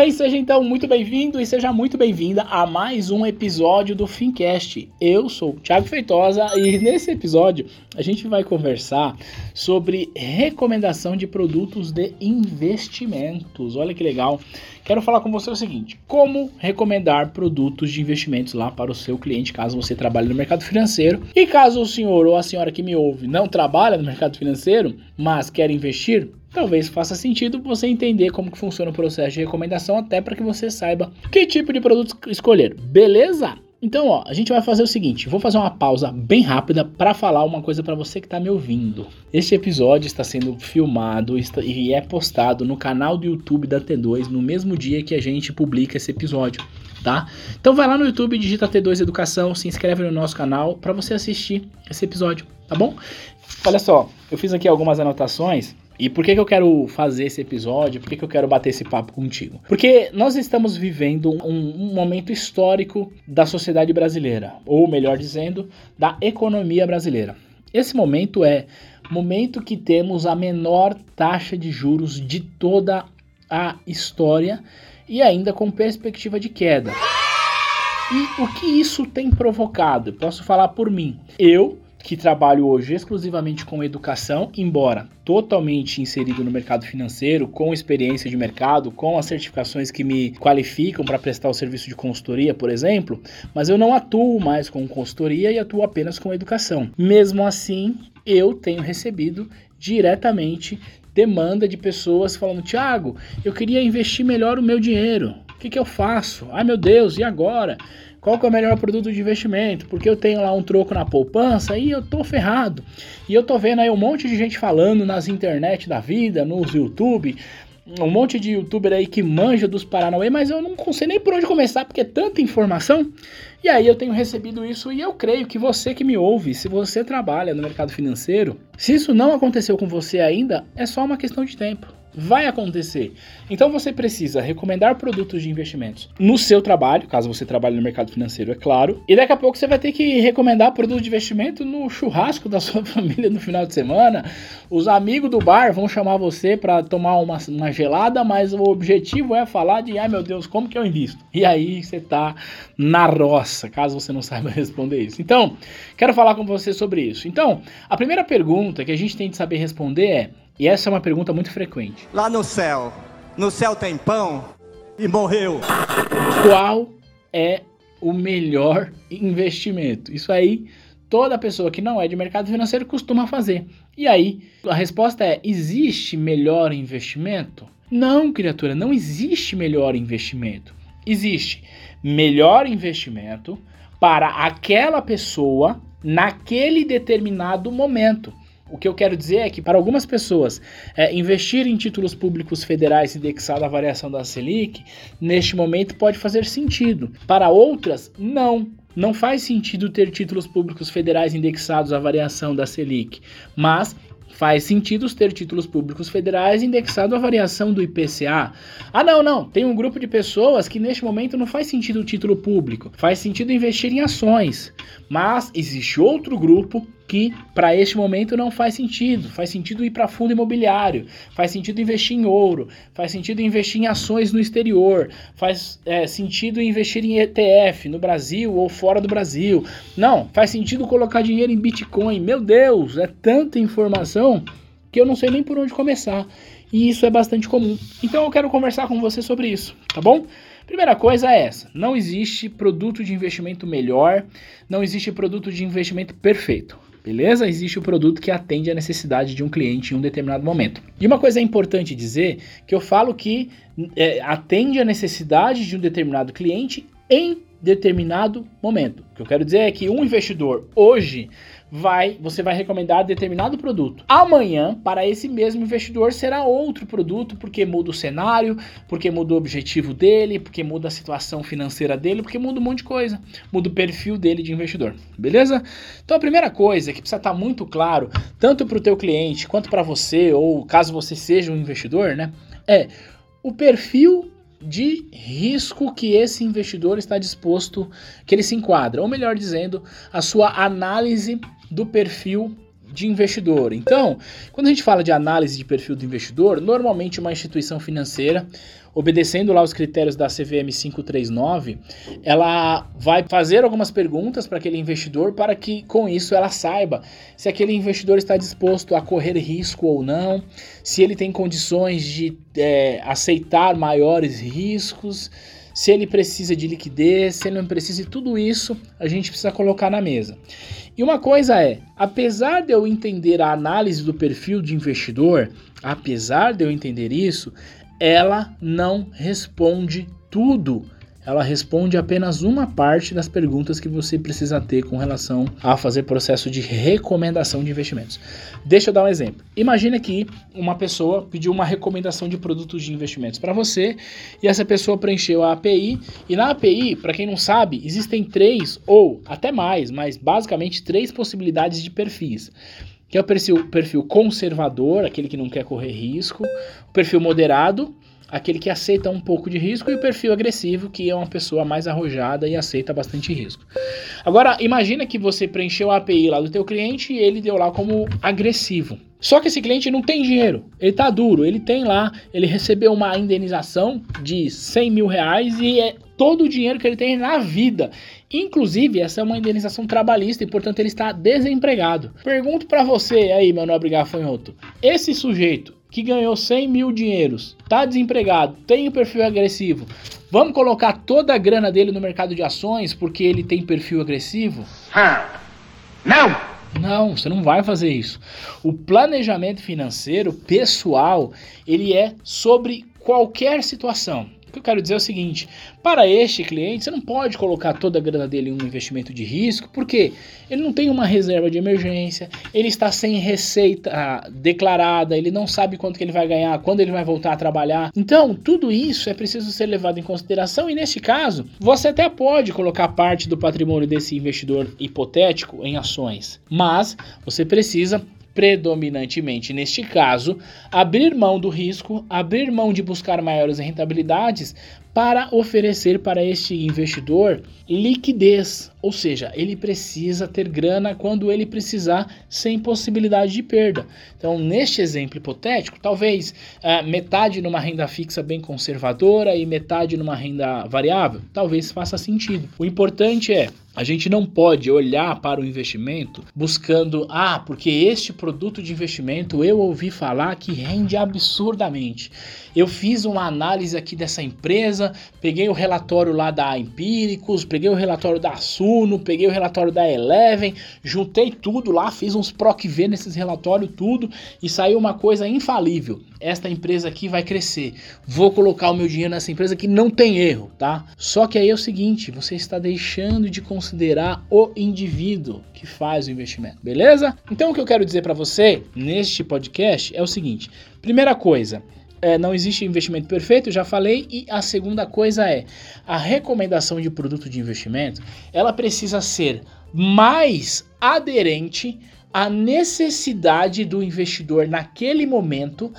Bem, seja então muito bem-vindo e seja muito bem-vinda a mais um episódio do Fincast. Eu sou o Thiago Feitosa e nesse episódio a gente vai conversar sobre recomendação de produtos de investimentos. Olha que legal. Quero falar com você o seguinte: como recomendar produtos de investimentos lá para o seu cliente, caso você trabalhe no mercado financeiro. E caso o senhor ou a senhora que me ouve não trabalha no mercado financeiro, mas quer investir, talvez faça sentido você entender como que funciona o processo de recomendação até para que você saiba que tipo de produto escolher. Beleza? Então, ó, a gente vai fazer o seguinte, vou fazer uma pausa bem rápida para falar uma coisa para você que está me ouvindo. Este episódio está sendo filmado e é postado no canal do YouTube da T2 no mesmo dia que a gente publica esse episódio, tá? Então vai lá no YouTube, digita T2 Educação, se inscreve no nosso canal para você assistir esse episódio, tá bom? Olha só, eu fiz aqui algumas anotações e por que, que eu quero fazer esse episódio? Por que, que eu quero bater esse papo contigo? Porque nós estamos vivendo um, um, momento histórico da sociedade brasileira, ou melhor dizendo, da economia brasileira. Esse momento é momento que temos a menor taxa de juros de toda a história e ainda com perspectiva de queda. E o que isso tem provocado? Posso falar por mim. Eu que trabalho hoje exclusivamente com educação, embora totalmente inserido no mercado financeiro, com experiência de mercado, com as certificações que me qualificam para prestar o serviço de consultoria, por exemplo, mas eu não atuo mais com consultoria e atuo apenas com educação. Mesmo assim, eu tenho recebido diretamente demanda de pessoas falando: Tiago, eu queria investir melhor o meu dinheiro. O que, que eu faço? Ai meu Deus, e agora? Qual que é o melhor produto de investimento, porque eu tenho lá um troco na poupança e eu tô ferrado. E eu tô vendo aí um monte de gente falando nas internet da vida, nos YouTube, um monte de youtuber aí que manja dos Paranauê, mas eu não sei nem por onde começar, porque é tanta informação. E aí eu tenho recebido isso e eu creio que você que me ouve, se você trabalha no mercado financeiro, se isso não aconteceu com você ainda, é só uma questão de tempo vai acontecer. Então você precisa recomendar produtos de investimentos no seu trabalho, caso você trabalhe no mercado financeiro, é claro. E daqui a pouco você vai ter que recomendar produtos de investimento no churrasco da sua família no final de semana. Os amigos do bar vão chamar você para tomar uma, uma gelada, mas o objetivo é falar de, ai meu Deus, como que eu invisto? E aí você tá na roça, caso você não saiba responder isso. Então, quero falar com você sobre isso. Então, a primeira pergunta que a gente tem de saber responder é e essa é uma pergunta muito frequente. Lá no céu, no céu tem pão e morreu. Qual é o melhor investimento? Isso aí toda pessoa que não é de mercado financeiro costuma fazer. E aí, a resposta é: existe melhor investimento? Não, criatura, não existe melhor investimento. Existe melhor investimento para aquela pessoa naquele determinado momento. O que eu quero dizer é que, para algumas pessoas, é, investir em títulos públicos federais indexados à variação da Selic, neste momento, pode fazer sentido. Para outras, não. Não faz sentido ter títulos públicos federais indexados à variação da Selic, mas Faz sentido ter títulos públicos federais indexados à variação do IPCA. Ah, não, não. Tem um grupo de pessoas que neste momento não faz sentido o título público. Faz sentido investir em ações. Mas existe outro grupo que para este momento não faz sentido. Faz sentido ir para fundo imobiliário, faz sentido investir em ouro, faz sentido investir em ações no exterior, faz é, sentido investir em ETF no Brasil ou fora do Brasil. Não, faz sentido colocar dinheiro em Bitcoin. Meu Deus, é tanta informação que eu não sei nem por onde começar. E isso é bastante comum. Então eu quero conversar com você sobre isso, tá bom? Primeira coisa é essa: não existe produto de investimento melhor, não existe produto de investimento perfeito. Beleza? Existe o produto que atende a necessidade de um cliente em um determinado momento. E uma coisa é importante dizer que eu falo que é, atende a necessidade de um determinado cliente em determinado momento. O que eu quero dizer é que um investidor hoje vai, você vai recomendar determinado produto. Amanhã, para esse mesmo investidor, será outro produto, porque muda o cenário, porque muda o objetivo dele, porque muda a situação financeira dele, porque muda um monte de coisa. Muda o perfil dele de investidor, beleza? Então a primeira coisa que precisa estar muito claro, tanto para o teu cliente quanto para você, ou caso você seja um investidor, né, é o perfil de risco que esse investidor está disposto, que ele se enquadra, ou melhor dizendo, a sua análise do perfil de investidor. Então, quando a gente fala de análise de perfil do investidor, normalmente uma instituição financeira, obedecendo lá os critérios da CVM 539, ela vai fazer algumas perguntas para aquele investidor para que com isso ela saiba se aquele investidor está disposto a correr risco ou não, se ele tem condições de é, aceitar maiores riscos se ele precisa de liquidez, se ele não precisa, e tudo isso a gente precisa colocar na mesa. E uma coisa é, apesar de eu entender a análise do perfil de investidor, apesar de eu entender isso, ela não responde tudo ela responde apenas uma parte das perguntas que você precisa ter com relação a fazer processo de recomendação de investimentos. Deixa eu dar um exemplo. Imagina que uma pessoa pediu uma recomendação de produtos de investimentos para você e essa pessoa preencheu a API e na API, para quem não sabe, existem três ou até mais, mas basicamente três possibilidades de perfis que é o perfil, perfil conservador, aquele que não quer correr risco, o perfil moderado, aquele que aceita um pouco de risco, e o perfil agressivo, que é uma pessoa mais arrojada e aceita bastante risco. Agora, imagina que você preencheu a API lá do teu cliente e ele deu lá como agressivo. Só que esse cliente não tem dinheiro, ele tá duro, ele tem lá, ele recebeu uma indenização de 100 mil reais e é todo o dinheiro que ele tem na vida. Inclusive, essa é uma indenização trabalhista e, portanto, ele está desempregado. Pergunto para você aí, meu nobre gafanhoto: esse sujeito que ganhou 100 mil dinheiros, tá desempregado, tem o perfil agressivo, vamos colocar toda a grana dele no mercado de ações porque ele tem perfil agressivo? Não! Não, você não vai fazer isso. O planejamento financeiro pessoal, ele é sobre qualquer situação. O que eu quero dizer é o seguinte: para este cliente, você não pode colocar toda a grana dele em um investimento de risco, porque ele não tem uma reserva de emergência, ele está sem receita ah, declarada, ele não sabe quanto que ele vai ganhar, quando ele vai voltar a trabalhar. Então, tudo isso é preciso ser levado em consideração e neste caso, você até pode colocar parte do patrimônio desse investidor hipotético em ações, mas você precisa predominantemente neste caso, abrir mão do risco, abrir mão de buscar maiores rentabilidades para oferecer para este investidor liquidez, ou seja, ele precisa ter grana quando ele precisar, sem possibilidade de perda. Então, neste exemplo hipotético, talvez uh, metade numa renda fixa bem conservadora e metade numa renda variável, talvez faça sentido. O importante é a gente não pode olhar para o investimento buscando, ah, porque este produto de investimento eu ouvi falar que rende absurdamente. Eu fiz uma análise aqui dessa empresa, peguei o relatório lá da Empíricos, peguei o relatório da Suno, peguei o relatório da Eleven, juntei tudo lá, fiz uns PROC V nesses relatórios, tudo, e saiu uma coisa infalível. Esta empresa aqui vai crescer. Vou colocar o meu dinheiro nessa empresa que não tem erro, tá? Só que aí é o seguinte, você está deixando de considerar o indivíduo que faz o investimento, beleza? Então o que eu quero dizer para você neste podcast é o seguinte: primeira coisa, é, não existe investimento perfeito, já falei. E a segunda coisa é a recomendação de produto de investimento, ela precisa ser mais aderente à necessidade do investidor naquele momento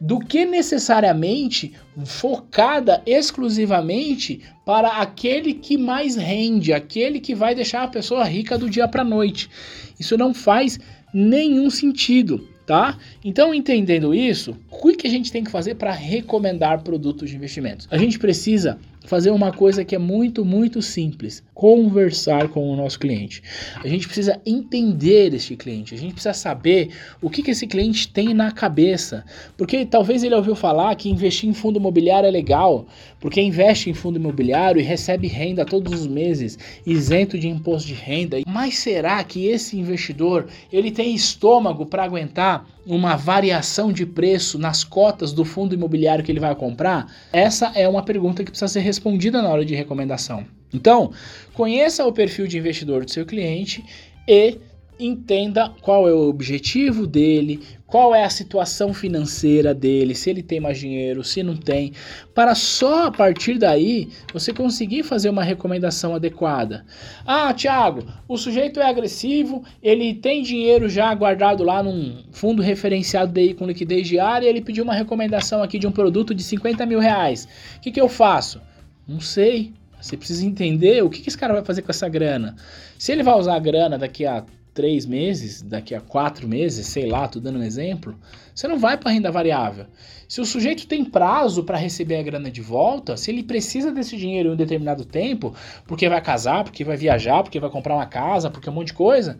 do que necessariamente focada exclusivamente para aquele que mais rende, aquele que vai deixar a pessoa rica do dia para noite. Isso não faz nenhum sentido tá? Então, entendendo isso, o que a gente tem que fazer para recomendar produtos de investimentos? A gente precisa fazer uma coisa que é muito, muito simples: conversar com o nosso cliente. A gente precisa entender este cliente, a gente precisa saber o que, que esse cliente tem na cabeça. Porque talvez ele ouviu falar que investir em fundo imobiliário é legal, porque investe em fundo imobiliário e recebe renda todos os meses, isento de imposto de renda. Mas será que esse investidor ele tem estômago para aguentar uma variação de preço nas cotas do fundo imobiliário que ele vai comprar? Essa é uma pergunta que precisa ser respondida na hora de recomendação. Então, conheça o perfil de investidor do seu cliente e entenda qual é o objetivo dele, qual é a situação financeira dele, se ele tem mais dinheiro, se não tem, para só a partir daí você conseguir fazer uma recomendação adequada. Ah, Thiago, o sujeito é agressivo, ele tem dinheiro já guardado lá num fundo referenciado daí com liquidez diária ele pediu uma recomendação aqui de um produto de 50 mil reais. O que, que eu faço? Não sei. Você precisa entender o que, que esse cara vai fazer com essa grana. Se ele vai usar a grana daqui a três meses, daqui a quatro meses, sei lá, tô dando um exemplo, você não vai para renda variável. Se o sujeito tem prazo para receber a grana de volta, se ele precisa desse dinheiro em um determinado tempo, porque vai casar, porque vai viajar, porque vai comprar uma casa, porque um monte de coisa,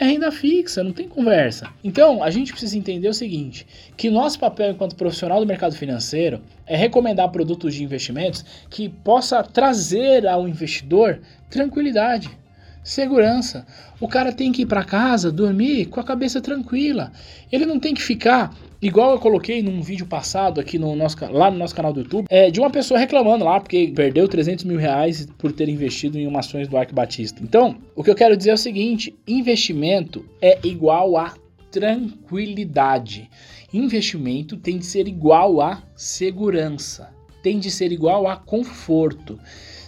é renda fixa, não tem conversa. Então, a gente precisa entender o seguinte, que nosso papel enquanto profissional do mercado financeiro é recomendar produtos de investimentos que possa trazer ao investidor tranquilidade segurança. O cara tem que ir para casa, dormir com a cabeça tranquila. Ele não tem que ficar igual eu coloquei num vídeo passado aqui no nosso, lá no nosso canal do YouTube, é, de uma pessoa reclamando lá porque perdeu 300 mil reais por ter investido em uma ações do Arco Batista. Então, o que eu quero dizer é o seguinte: investimento é igual a tranquilidade. Investimento tem de ser igual a segurança, tem de ser igual a conforto.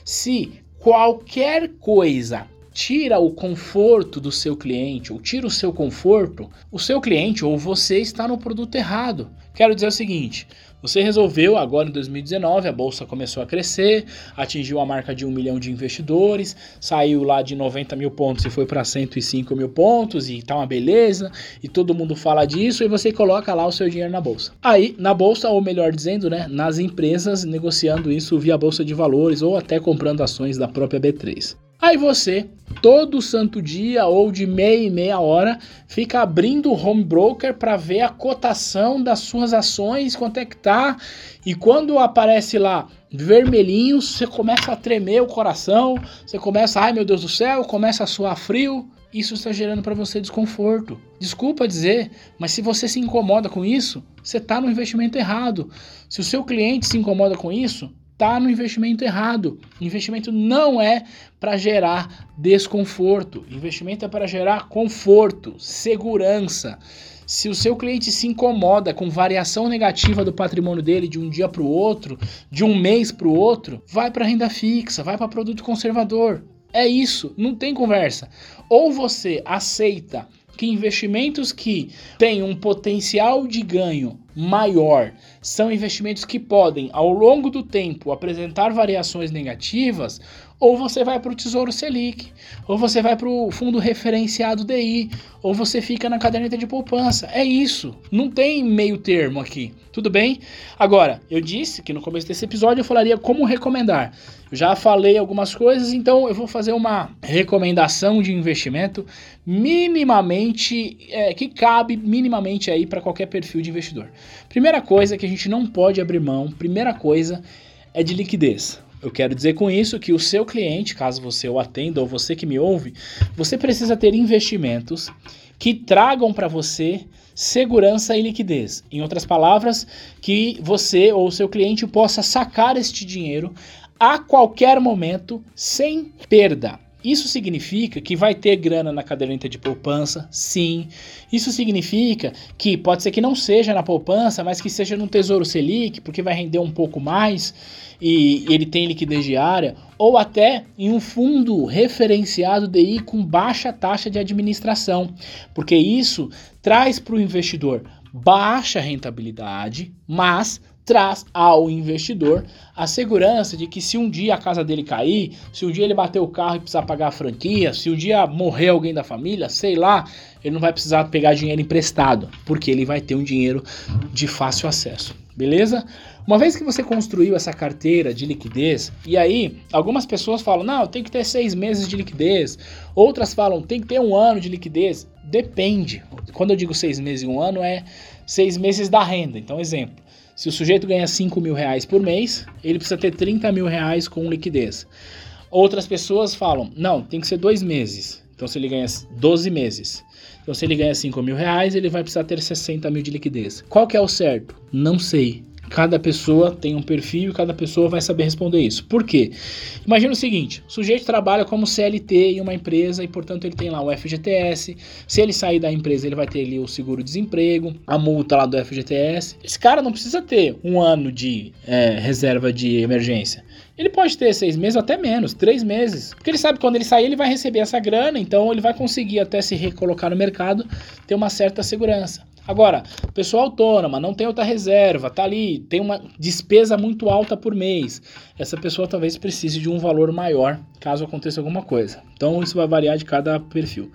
Se qualquer coisa tira o conforto do seu cliente ou tira o seu conforto, o seu cliente ou você está no produto errado. Quero dizer o seguinte: você resolveu agora em 2019, a bolsa começou a crescer, atingiu a marca de um milhão de investidores, saiu lá de 90 mil pontos e foi para 105 mil pontos e tá uma beleza, e todo mundo fala disso, e você coloca lá o seu dinheiro na bolsa. Aí, na bolsa, ou melhor dizendo, né, nas empresas negociando isso via bolsa de valores ou até comprando ações da própria B3. Aí você, todo santo dia ou de meia e meia hora, fica abrindo o home broker para ver a cotação das suas ações, quanto é que tá. E quando aparece lá vermelhinho, você começa a tremer o coração, você começa, ai meu Deus do céu, começa a suar frio. Isso está gerando para você desconforto. Desculpa dizer, mas se você se incomoda com isso, você está no investimento errado. Se o seu cliente se incomoda com isso, está no investimento errado. Investimento não é para gerar desconforto. Investimento é para gerar conforto, segurança. Se o seu cliente se incomoda com variação negativa do patrimônio dele de um dia para o outro, de um mês para o outro, vai para renda fixa, vai para produto conservador. É isso, não tem conversa. Ou você aceita que investimentos que têm um potencial de ganho maior são investimentos que podem, ao longo do tempo, apresentar variações negativas, ou você vai para o Tesouro Selic, ou você vai para o fundo referenciado DI, ou você fica na caderneta de poupança. É isso. Não tem meio termo aqui. Tudo bem? Agora, eu disse que no começo desse episódio eu falaria como recomendar. Eu já falei algumas coisas, então eu vou fazer uma recomendação de investimento minimamente é, que cabe minimamente aí para qualquer perfil de investidor. Primeira coisa que a gente não pode abrir mão, primeira coisa é de liquidez. Eu quero dizer com isso que o seu cliente, caso você o atenda ou você que me ouve, você precisa ter investimentos que tragam para você segurança e liquidez. Em outras palavras, que você ou seu cliente possa sacar este dinheiro a qualquer momento sem perda. Isso significa que vai ter grana na caderneta de poupança? Sim. Isso significa que pode ser que não seja na poupança, mas que seja no Tesouro Selic, porque vai render um pouco mais e ele tem liquidez diária, ou até em um fundo referenciado DI com baixa taxa de administração, porque isso traz para o investidor baixa rentabilidade, mas traz ao investidor a segurança de que se um dia a casa dele cair, se um dia ele bater o carro e precisar pagar a franquia, se um dia morrer alguém da família, sei lá, ele não vai precisar pegar dinheiro emprestado, porque ele vai ter um dinheiro de fácil acesso. Beleza? Uma vez que você construiu essa carteira de liquidez, e aí algumas pessoas falam, não, tem que ter seis meses de liquidez, outras falam, tem que ter um ano de liquidez. Depende. Quando eu digo seis meses e um ano, é seis meses da renda. Então, exemplo, se o sujeito ganha 5 mil reais por mês, ele precisa ter 30 mil reais com liquidez. Outras pessoas falam, não, tem que ser dois meses. Então, se ele ganha 12 meses. Então, se ele ganha 5 mil reais, ele vai precisar ter 60 mil de liquidez. Qual que é o certo? Não sei. Cada pessoa tem um perfil e cada pessoa vai saber responder isso. Por quê? Imagina o seguinte: o sujeito trabalha como CLT em uma empresa e, portanto, ele tem lá o FGTS. Se ele sair da empresa, ele vai ter ali o seguro-desemprego, a multa lá do FGTS. Esse cara não precisa ter um ano de é, reserva de emergência. Ele pode ter seis meses até menos, três meses. Porque ele sabe que quando ele sair, ele vai receber essa grana, então ele vai conseguir até se recolocar no mercado, ter uma certa segurança. Agora, pessoa autônoma, não tem outra reserva, tá ali, tem uma despesa muito alta por mês. Essa pessoa talvez precise de um valor maior caso aconteça alguma coisa. Então isso vai variar de cada perfil.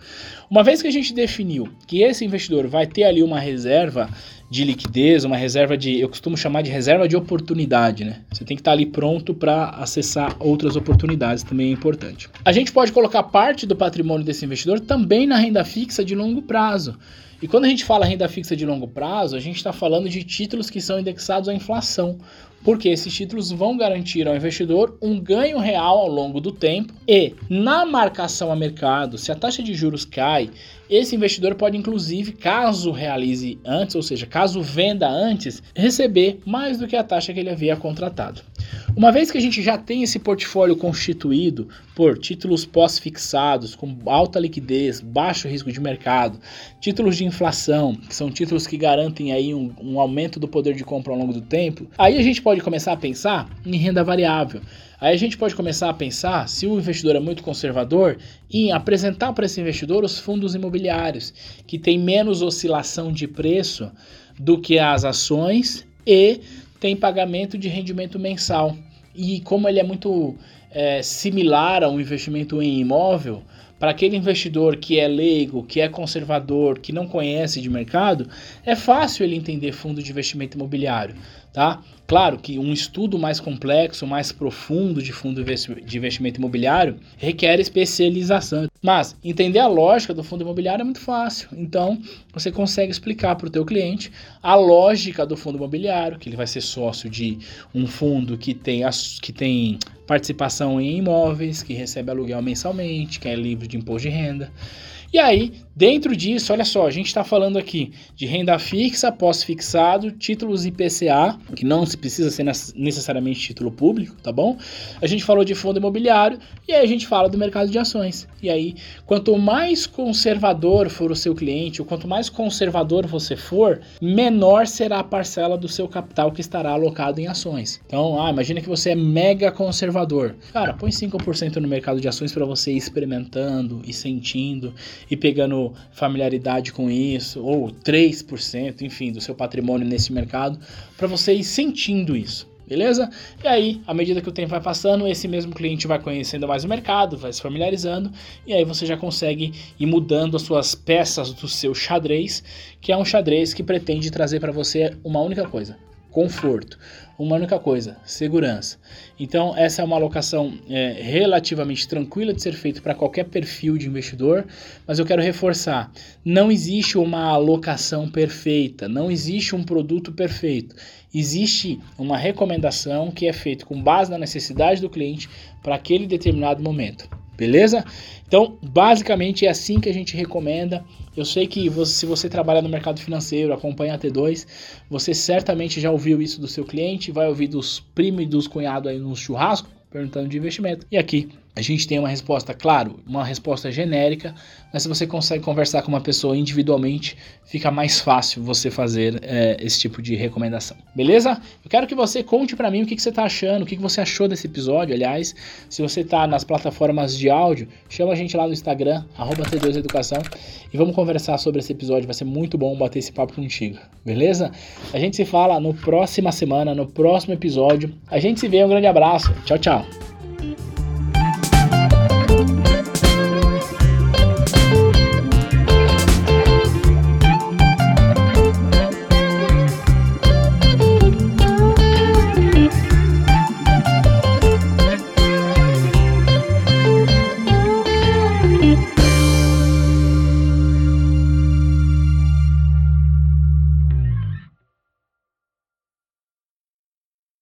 Uma vez que a gente definiu que esse investidor vai ter ali uma reserva de liquidez, uma reserva de, eu costumo chamar de reserva de oportunidade, né? Você tem que estar ali pronto para acessar outras oportunidades, também é importante. A gente pode colocar parte do patrimônio desse investidor também na renda fixa de longo prazo. E quando a gente fala renda fixa de longo prazo, a gente está falando de títulos que são indexados à inflação, porque esses títulos vão garantir ao investidor um ganho real ao longo do tempo e na marcação a mercado, se a taxa de juros cai, esse investidor pode inclusive, caso realize antes, ou seja, caso venda antes, receber mais do que a taxa que ele havia contratado. Uma vez que a gente já tem esse portfólio constituído por títulos pós-fixados com alta liquidez, baixo risco de mercado, títulos de inflação, que são títulos que garantem aí um, um aumento do poder de compra ao longo do tempo, aí a gente pode começar a pensar em renda variável. Aí a gente pode começar a pensar, se o investidor é muito conservador, em apresentar para esse investidor os fundos imobiliários, que tem menos oscilação de preço do que as ações e tem pagamento de rendimento mensal. E como ele é muito é, similar a um investimento em imóvel, para aquele investidor que é leigo, que é conservador, que não conhece de mercado, é fácil ele entender fundo de investimento imobiliário, tá? Claro que um estudo mais complexo, mais profundo de fundo de investimento imobiliário requer especialização. Mas entender a lógica do fundo imobiliário é muito fácil. Então, você consegue explicar para o teu cliente a lógica do fundo imobiliário, que ele vai ser sócio de um fundo que tem, que tem participação em imóveis, que recebe aluguel mensalmente, que é livre de imposto de renda. E aí, dentro disso, olha só, a gente está falando aqui de renda fixa, pós-fixado, títulos IPCA, que não precisa ser necessariamente título público, tá bom? A gente falou de fundo imobiliário e aí a gente fala do mercado de ações. E aí, quanto mais conservador for o seu cliente, ou quanto mais conservador você for, menor será a parcela do seu capital que estará alocado em ações. Então, ah, imagina que você é mega conservador. Cara, põe 5% no mercado de ações para você ir experimentando e sentindo e pegando familiaridade com isso, ou 3%, enfim, do seu patrimônio nesse mercado, para você ir sentindo isso. Beleza? E aí, à medida que o tempo vai passando, esse mesmo cliente vai conhecendo mais o mercado, vai se familiarizando, e aí você já consegue ir mudando as suas peças do seu xadrez, que é um xadrez que pretende trazer para você uma única coisa: conforto uma única coisa: segurança. Então, essa é uma alocação é, relativamente tranquila de ser feita para qualquer perfil de investidor, mas eu quero reforçar: não existe uma alocação perfeita, não existe um produto perfeito. Existe uma recomendação que é feita com base na necessidade do cliente para aquele determinado momento. Beleza? Então, basicamente é assim que a gente recomenda. Eu sei que você, se você trabalha no mercado financeiro, acompanha a T2, você certamente já ouviu isso do seu cliente, vai ouvir dos primos e dos cunhados aí no churrasco, perguntando de investimento. E aqui a gente tem uma resposta, claro, uma resposta genérica, mas se você consegue conversar com uma pessoa individualmente, fica mais fácil você fazer é, esse tipo de recomendação. Beleza? Eu quero que você conte para mim o que, que você está achando, o que, que você achou desse episódio. Aliás, se você está nas plataformas de áudio, chama a gente lá no Instagram, T2Educação, e vamos conversar sobre esse episódio. Vai ser muito bom bater esse papo contigo. Beleza? A gente se fala no próxima semana, no próximo episódio. A gente se vê, um grande abraço. Tchau, tchau.